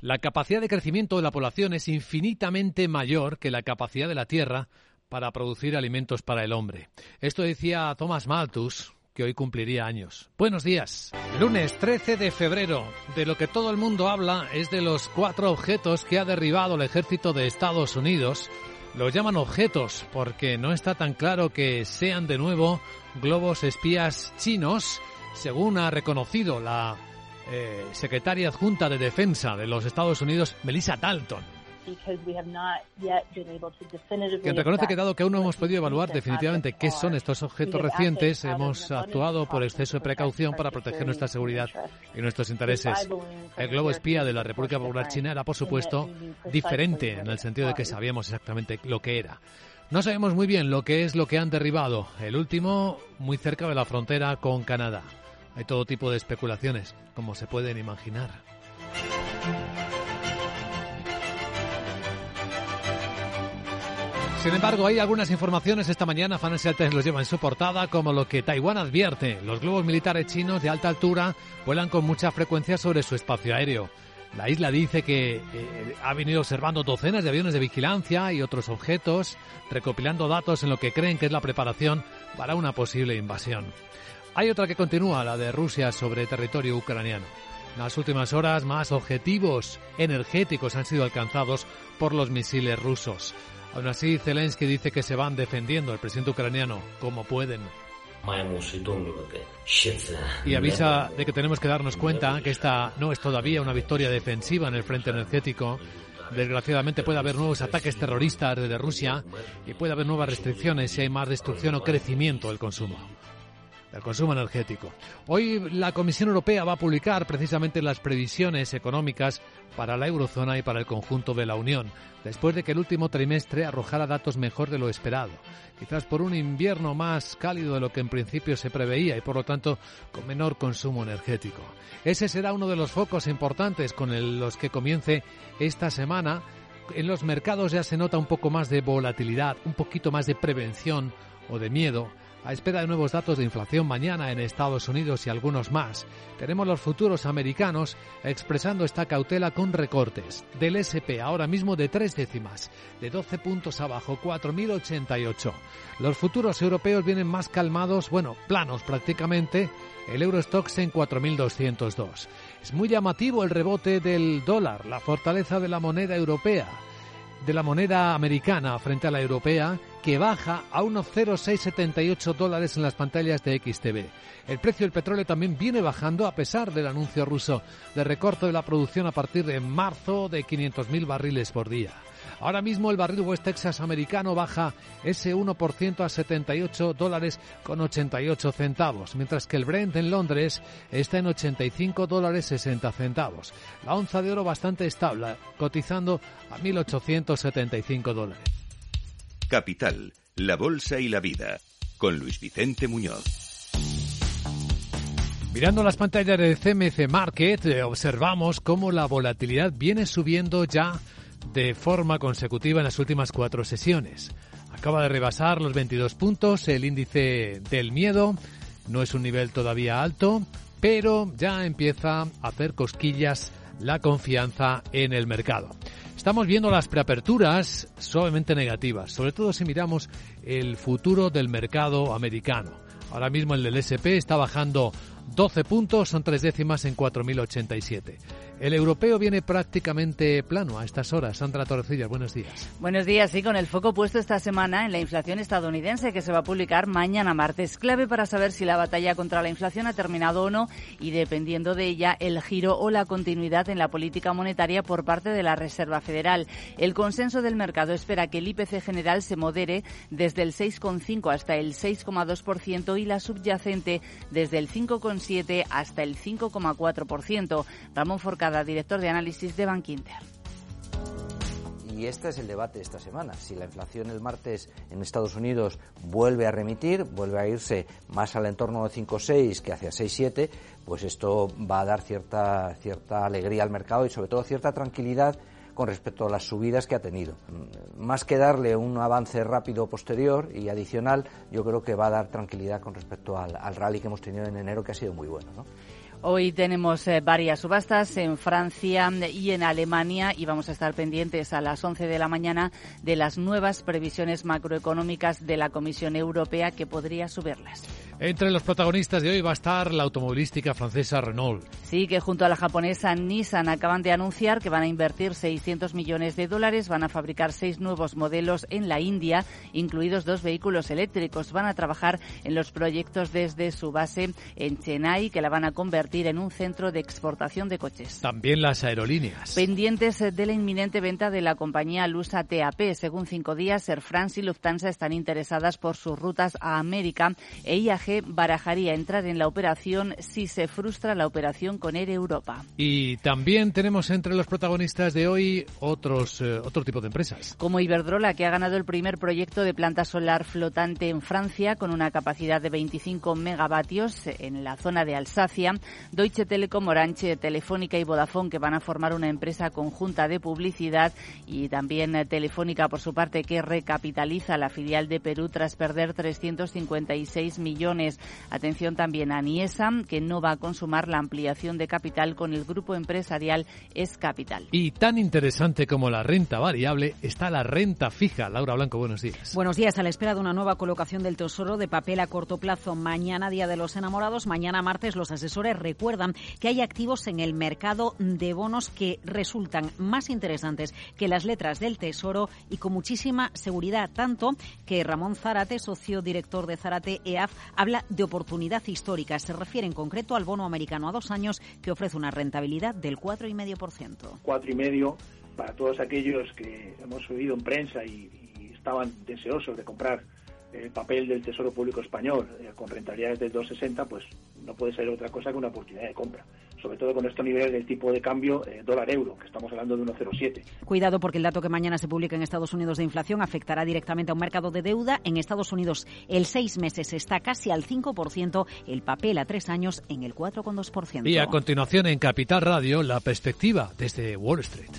La capacidad de crecimiento de la población es infinitamente mayor que la capacidad de la Tierra para producir alimentos para el hombre. Esto decía Thomas Malthus, que hoy cumpliría años. Buenos días. Lunes 13 de febrero. De lo que todo el mundo habla es de los cuatro objetos que ha derribado el ejército de Estados Unidos. Los llaman objetos porque no está tan claro que sean de nuevo globos espías chinos, según ha reconocido la eh, secretaria adjunta de Defensa de los Estados Unidos, Melissa Dalton. Quien reconoce que dado que aún no hemos podido evaluar definitivamente qué son estos objetos recientes, hemos actuado por exceso de precaución para proteger nuestra seguridad y nuestros intereses. El globo espía de la República Popular China era, por supuesto, diferente en el sentido de que sabíamos exactamente lo que era. No sabemos muy bien lo que es lo que han derribado. El último muy cerca de la frontera con Canadá. Hay todo tipo de especulaciones, como se pueden imaginar. Sin embargo, hay algunas informaciones esta mañana, Financial Times los lleva en su portada, como lo que Taiwán advierte. Los globos militares chinos de alta altura vuelan con mucha frecuencia sobre su espacio aéreo. La isla dice que eh, ha venido observando docenas de aviones de vigilancia y otros objetos, recopilando datos en lo que creen que es la preparación para una posible invasión. Hay otra que continúa, la de Rusia sobre territorio ucraniano. En las últimas horas, más objetivos energéticos han sido alcanzados por los misiles rusos. Aún así, Zelensky dice que se van defendiendo el presidente ucraniano como pueden. Y avisa de que tenemos que darnos cuenta que esta no es todavía una victoria defensiva en el frente energético. Desgraciadamente puede haber nuevos ataques terroristas desde Rusia y puede haber nuevas restricciones si hay más destrucción o crecimiento del consumo del consumo energético. Hoy la Comisión Europea va a publicar precisamente las previsiones económicas para la eurozona y para el conjunto de la Unión, después de que el último trimestre arrojara datos mejor de lo esperado, quizás por un invierno más cálido de lo que en principio se preveía y por lo tanto con menor consumo energético. Ese será uno de los focos importantes con los que comience esta semana. En los mercados ya se nota un poco más de volatilidad, un poquito más de prevención o de miedo a espera de nuevos datos de inflación mañana en Estados Unidos y algunos más, tenemos los futuros americanos expresando esta cautela con recortes del SP ahora mismo de tres décimas, de 12 puntos abajo, 4.088. Los futuros europeos vienen más calmados, bueno, planos prácticamente, el Eurostox en 4.202. Es muy llamativo el rebote del dólar, la fortaleza de la moneda europea de la moneda americana frente a la europea, que baja a unos 0,678 dólares en las pantallas de XTV. El precio del petróleo también viene bajando a pesar del anuncio ruso de recorte de la producción a partir de marzo de 500.000 barriles por día. Ahora mismo el barril West Texas americano baja ese 1% a 78 dólares con 88 centavos, mientras que el Brent en Londres está en 85 dólares 60 centavos. La onza de oro bastante estable, cotizando a 1.875 dólares. Capital, la Bolsa y la Vida, con Luis Vicente Muñoz. Mirando las pantallas de CMC Market, eh, observamos cómo la volatilidad viene subiendo ya de forma consecutiva en las últimas cuatro sesiones. Acaba de rebasar los 22 puntos el índice del miedo. No es un nivel todavía alto, pero ya empieza a hacer cosquillas la confianza en el mercado. Estamos viendo las preaperturas suavemente negativas, sobre todo si miramos el futuro del mercado americano. Ahora mismo el del SP está bajando 12 puntos, son tres décimas en 4.087. El europeo viene prácticamente plano a estas horas. Sandra Torrecilla, buenos días. Buenos días, sí, con el foco puesto esta semana en la inflación estadounidense que se va a publicar mañana martes. Clave para saber si la batalla contra la inflación ha terminado o no y dependiendo de ella el giro o la continuidad en la política monetaria por parte de la Reserva Federal. El consenso del mercado espera que el IPC general se modere desde el 6,5 hasta el 6,2% y la subyacente desde el 5,7 hasta el 5,4%. Ramón Director de análisis de Bankinter. Y este es el debate de esta semana. Si la inflación el martes en Estados Unidos vuelve a remitir, vuelve a irse más al entorno de 5,6 que hacia 6,7, pues esto va a dar cierta, cierta alegría al mercado y sobre todo cierta tranquilidad con respecto a las subidas que ha tenido. Más que darle un avance rápido posterior y adicional, yo creo que va a dar tranquilidad con respecto al, rally que hemos tenido en enero, que ha sido muy bueno. Hoy tenemos eh, varias subastas en Francia y en Alemania y vamos a estar pendientes a las 11 de la mañana de las nuevas previsiones macroeconómicas de la Comisión Europea que podría subirlas. Entre los protagonistas de hoy va a estar la automovilística francesa Renault. Sí, que junto a la japonesa Nissan acaban de anunciar que van a invertir 600 millones de dólares, van a fabricar seis nuevos modelos en la India, incluidos dos vehículos eléctricos. Van a trabajar en los proyectos desde su base en Chennai, que la van a convertir en un centro de exportación de coches. También las aerolíneas. Pendientes de la inminente venta de la compañía lusa TAP. Según cinco días, Air France y Lufthansa están interesadas por sus rutas a América e IAG barajaría entrar en la operación si se frustra la operación con Air Europa. Y también tenemos entre los protagonistas de hoy otros eh, otro tipo de empresas. Como Iberdrola, que ha ganado el primer proyecto de planta solar flotante en Francia con una capacidad de 25 megavatios en la zona de Alsacia. Deutsche Telekom, Orange, Telefónica y Vodafone, que van a formar una empresa conjunta de publicidad. Y también eh, Telefónica, por su parte, que recapitaliza la filial de Perú tras perder 356 millones Atención también a Niesa, que no va a consumar la ampliación de capital con el grupo empresarial Es Capital. Y tan interesante como la renta variable está la renta fija. Laura Blanco, buenos días. Buenos días. A la espera de una nueva colocación del Tesoro de papel a corto plazo mañana, Día de los Enamorados, mañana martes, los asesores recuerdan que hay activos en el mercado de bonos que resultan más interesantes que las letras del Tesoro y con muchísima seguridad, tanto que Ramón Zarate, socio director de Zarate EAF, habla de oportunidad histórica. Se refiere en concreto al bono americano a dos años que ofrece una rentabilidad del 4,5%. 4,5% para todos aquellos que hemos oído en prensa y, estaban deseosos de comprar el papel del Tesoro Público Español eh, con rentabilidades del 2,60, pues no puede ser otra cosa que una oportunidad de compra sobre todo con estos niveles del tipo de cambio eh, dólar-euro, que estamos hablando de 1,07. Cuidado porque el dato que mañana se publica en Estados Unidos de inflación afectará directamente a un mercado de deuda. En Estados Unidos el seis meses está casi al 5%, el papel a tres años en el 4,2%. Y a continuación en Capital Radio, la perspectiva desde Wall Street.